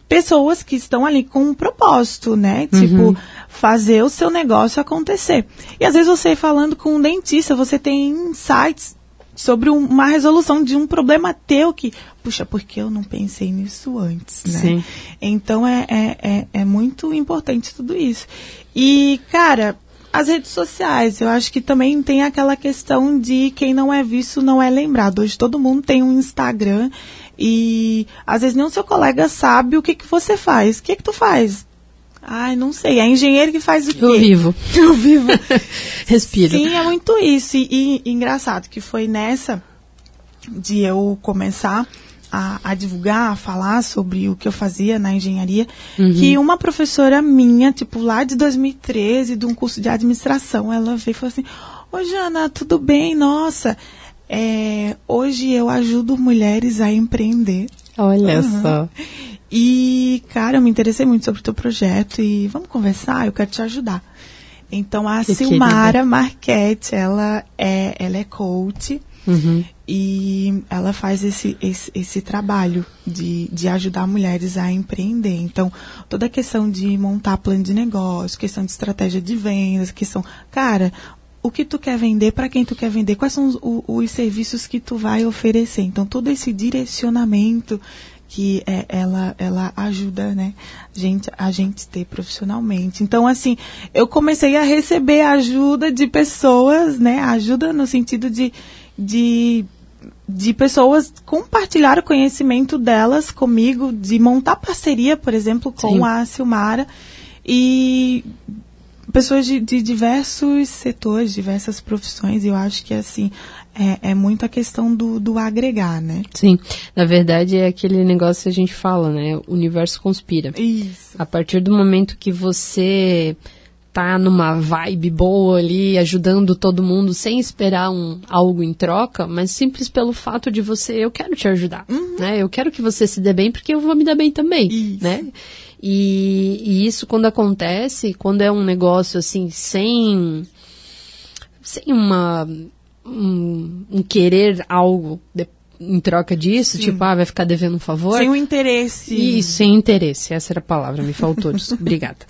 pessoas que estão ali com um propósito, né? Uhum. Tipo, fazer o seu negócio acontecer. E às vezes você falando com um dentista, você tem insights sobre um, uma resolução de um problema teu que, puxa, porque eu não pensei nisso antes, né? Sim. Então é, é, é, é muito importante tudo isso. E, cara, as redes sociais, eu acho que também tem aquela questão de quem não é visto não é lembrado. Hoje todo mundo tem um Instagram e às vezes nem o seu colega sabe o que, que você faz. O que, que tu faz? Ai, não sei. É engenheiro que faz o quê? Eu vivo. Eu vivo. Respiro. Sim, é muito isso. E, e, engraçado que foi nessa de eu começar a, a, divulgar, a falar sobre o que eu fazia na engenharia, uhum. que uma professora minha, tipo, lá de 2013, de um curso de administração, ela veio e falou assim, Ô Jana, tudo bem? Nossa, é, hoje eu ajudo mulheres a empreender. Olha uhum. só. E, cara, eu me interessei muito sobre o teu projeto e vamos conversar, eu quero te ajudar. Então, a que Silmara querida. Marquete, ela é, ela é coach uhum. E ela faz esse, esse, esse, trabalho de, de ajudar mulheres a empreender. Então, toda a questão de montar plano de negócio, questão de estratégia de vendas, questão... Cara, o que tu quer vender, para quem tu quer vender, quais são os, os, os, serviços que tu vai oferecer. Então, todo esse direcionamento que é, ela, ela ajuda, né, gente, a gente ter profissionalmente. Então, assim, eu comecei a receber ajuda de pessoas, né, ajuda no sentido de, de de pessoas compartilhar o conhecimento delas comigo, de montar parceria, por exemplo, com Sim. a Silmara. E pessoas de, de, diversos setores, diversas profissões, e eu acho que assim é, é muito a questão do, do agregar, né? Sim, na verdade é aquele negócio que a gente fala, né? O universo conspira. Isso. A partir do momento que você tá numa vibe boa ali, ajudando todo mundo sem esperar um, algo em troca, mas simples pelo fato de você, eu quero te ajudar, uhum. né? Eu quero que você se dê bem porque eu vou me dar bem também, Isso. né? E, e isso quando acontece, quando é um negócio assim, sem, sem uma, um, um querer algo de, em troca disso, Sim. tipo, ah, vai ficar devendo um favor. Sem o interesse. Isso, sem interesse, essa era a palavra, me faltou, obrigada.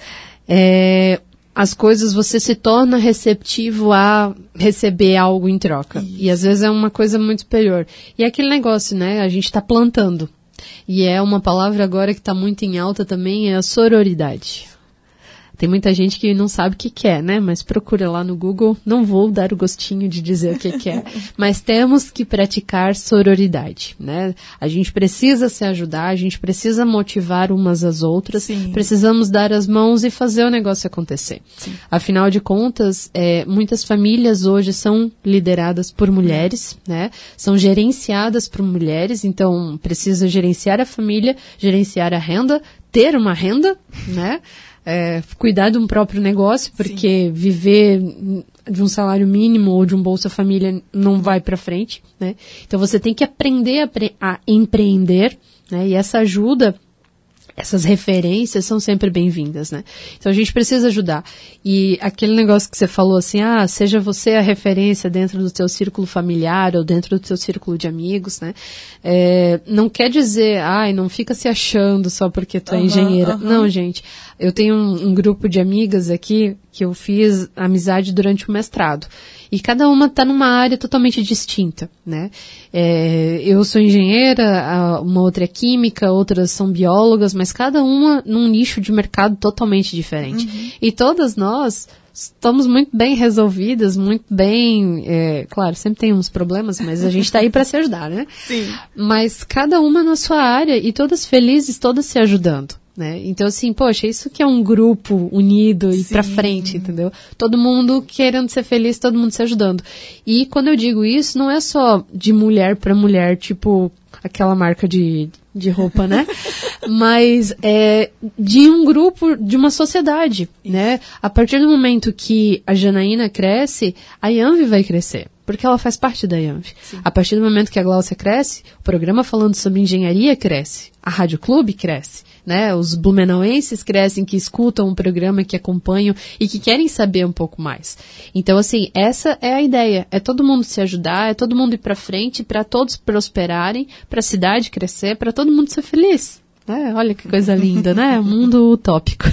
É, as coisas você se torna receptivo a receber algo em troca. Isso. E às vezes é uma coisa muito superior. E é aquele negócio, né? A gente está plantando. E é uma palavra agora que está muito em alta também, é a sororidade. Tem muita gente que não sabe o que, quer, é, né? Mas procura lá no Google. Não vou dar o gostinho de dizer o que, que é. Mas temos que praticar sororidade, né? A gente precisa se ajudar, a gente precisa motivar umas às outras. Sim. Precisamos dar as mãos e fazer o negócio acontecer. Sim. Afinal de contas, é, muitas famílias hoje são lideradas por mulheres, né? São gerenciadas por mulheres, então precisa gerenciar a família, gerenciar a renda, ter uma renda, né? É, cuidar de um próprio negócio, porque Sim. viver de um salário mínimo ou de um Bolsa Família não vai para frente, né? Então você tem que aprender a, a empreender, né? E essa ajuda essas referências são sempre bem-vindas, né? Então a gente precisa ajudar. E aquele negócio que você falou assim, ah, seja você a referência dentro do seu círculo familiar ou dentro do seu círculo de amigos, né? É, não quer dizer, ai, não fica se achando só porque tu é uhum, engenheira. Uhum. Não, gente. Eu tenho um, um grupo de amigas aqui que eu fiz amizade durante o mestrado. E cada uma está numa área totalmente distinta, né? É, eu sou engenheira, uma outra é química, outras são biólogas, mas cada uma num nicho de mercado totalmente diferente. Uhum. E todas nós estamos muito bem resolvidas, muito bem. É, claro, sempre tem uns problemas, mas a gente está aí para se ajudar, né? Sim. Mas cada uma na sua área e todas felizes, todas se ajudando. Né? Então, assim, poxa, isso que é um grupo unido e Sim. pra frente, entendeu? Todo mundo querendo ser feliz, todo mundo se ajudando. E quando eu digo isso, não é só de mulher para mulher, tipo aquela marca de, de roupa, né? Mas é de um grupo, de uma sociedade, né? A partir do momento que a Janaína cresce, a Yanvi vai crescer porque ela faz parte da IANV. A partir do momento que a Glaucia cresce, o programa falando sobre engenharia cresce, a Rádio Clube cresce né? Os blumenauenses crescem que escutam o programa, que acompanham e que querem saber um pouco mais. Então, assim, essa é a ideia. É todo mundo se ajudar, é todo mundo ir para frente, para todos prosperarem, para a cidade crescer, para todo mundo ser feliz. É, olha que coisa linda, né? Mundo utópico.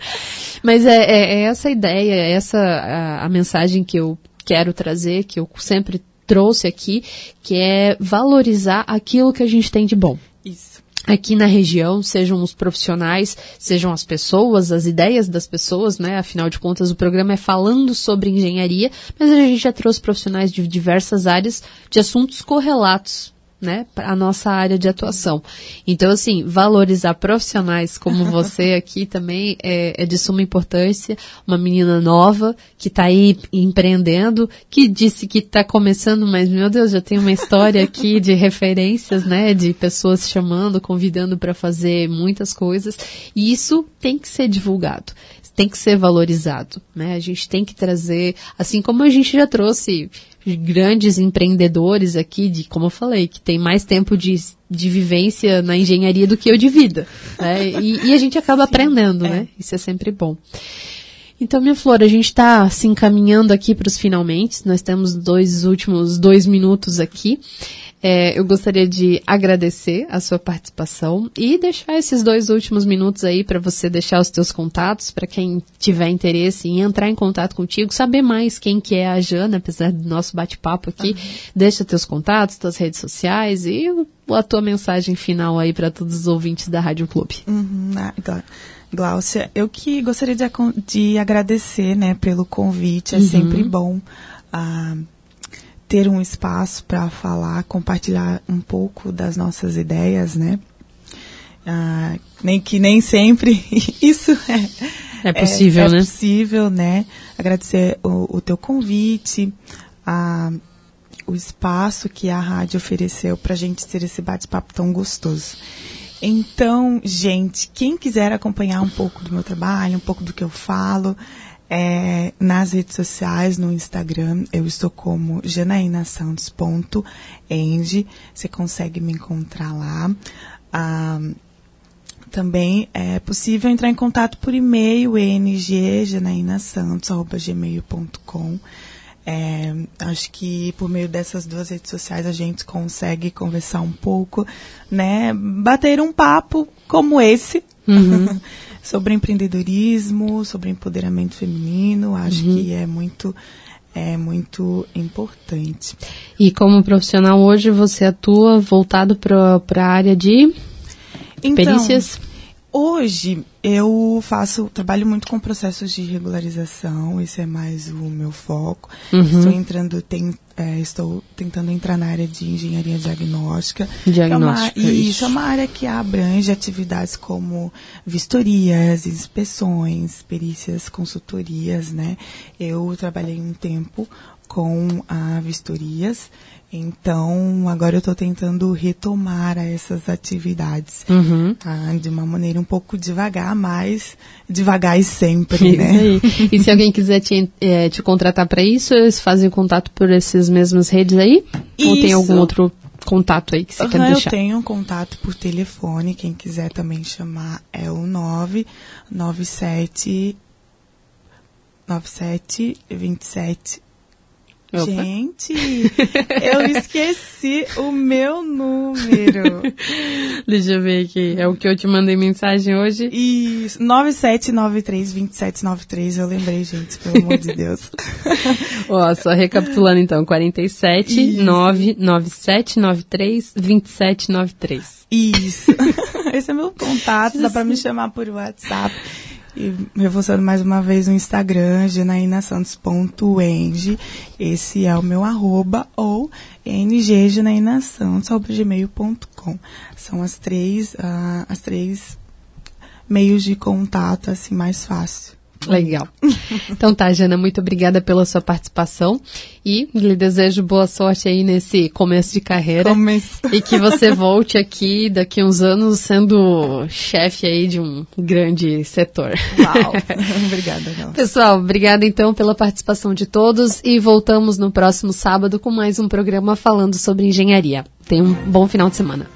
Mas é, é, é, essa ideia, é essa a, a mensagem que eu quero trazer, que eu sempre trouxe aqui, que é valorizar aquilo que a gente tem de bom. Isso aqui na região, sejam os profissionais, sejam as pessoas, as ideias das pessoas, né? Afinal de contas, o programa é falando sobre engenharia, mas a gente já trouxe profissionais de diversas áreas de assuntos correlatos né, a nossa área de atuação. Então, assim, valorizar profissionais como você aqui também é, é, de suma importância. Uma menina nova que está aí empreendendo, que disse que está começando, mas meu Deus, já tem uma história aqui de referências, né, de pessoas chamando, convidando para fazer muitas coisas. E isso tem que ser divulgado tem que ser valorizado, né? A gente tem que trazer, assim como a gente já trouxe grandes empreendedores aqui, de como eu falei, que tem mais tempo de, de vivência na engenharia do que eu de vida. Né? E, e a gente acaba Sim, aprendendo, é. né? Isso é sempre bom. Então, minha flor, a gente está se encaminhando aqui para os finalmente. Nós temos dois últimos dois minutos aqui. É, eu gostaria de agradecer a sua participação e deixar esses dois últimos minutos aí para você deixar os teus contatos, para quem tiver interesse em entrar em contato contigo, saber mais quem que é a Jana, apesar do nosso bate-papo aqui. Uhum. Deixa teus contatos, tuas redes sociais e a tua mensagem final aí para todos os ouvintes da Rádio Clube. Uhum, ah, Gláucia, eu que gostaria de, de agradecer né, pelo convite, é uhum. sempre bom. Uh, ter um espaço para falar, compartilhar um pouco das nossas ideias, né? Ah, nem que nem sempre isso é, é possível, é, é né? É possível, né? Agradecer o, o teu convite, a, o espaço que a rádio ofereceu para a gente ter esse bate-papo tão gostoso. Então, gente, quem quiser acompanhar um pouco do meu trabalho, um pouco do que eu falo, é, nas redes sociais, no Instagram, eu estou como janaínasantos.eng. Você consegue me encontrar lá. Ah, também é possível entrar em contato por e-mail, engjanaínasantos.gmail.com. É, acho que por meio dessas duas redes sociais a gente consegue conversar um pouco, né? Bater um papo como esse. Uhum. sobre empreendedorismo, sobre empoderamento feminino. Acho uhum. que é muito é muito importante. E como profissional hoje você atua voltado para a área de então, perícias? Hoje eu faço, trabalho muito com processos de regularização, esse é mais o meu foco. Uhum. Estou entrando, tem, é, estou tentando entrar na área de engenharia diagnóstica. Diagnóstica. É uma, isso é uma área que abrange atividades como vistorias, inspeções, perícias, consultorias, né? Eu trabalhei um tempo com a vistorias Então, agora eu estou tentando retomar essas atividades Uhum. ah, de uma maneira um pouco devagar, mas devagar e sempre, Isso né? aí. E se alguém quiser te, eh, te contratar para isso, eles fazem contato por essas mesmas redes aí? Ou tem Isso. algum outro contato aí que você quer Aham, eu deixar? tenho um contato por telefone, quem quiser também chamar é o 997 97 27 Opa. Gente, eu esqueci o meu número. Deixa eu ver aqui. É o que eu te mandei mensagem hoje. Isso, 9793 2793, eu lembrei, gente, pelo amor de Deus. Ó, só recapitulando então, 47 Isso. 997 93 2793. Isso. Esse é meu contato, dá pra me chamar por WhatsApp. E reforçando mais uma vez o Instagram, janaínasantos.eng. Esse é o meu arroba ou ngjanaínasantos.gmail.com. São as três, ah, as três meios de contato, assim, mais fácil. Legal. Então tá, Jana, muito obrigada pela sua participação e lhe desejo boa sorte aí nesse começo de carreira. Começo. E que você volte aqui daqui uns anos sendo chefe aí de um grande setor. Uau. Obrigada, Gal. Pessoal, obrigada então pela participação de todos e voltamos no próximo sábado com mais um programa falando sobre engenharia. Tenha um bom final de semana.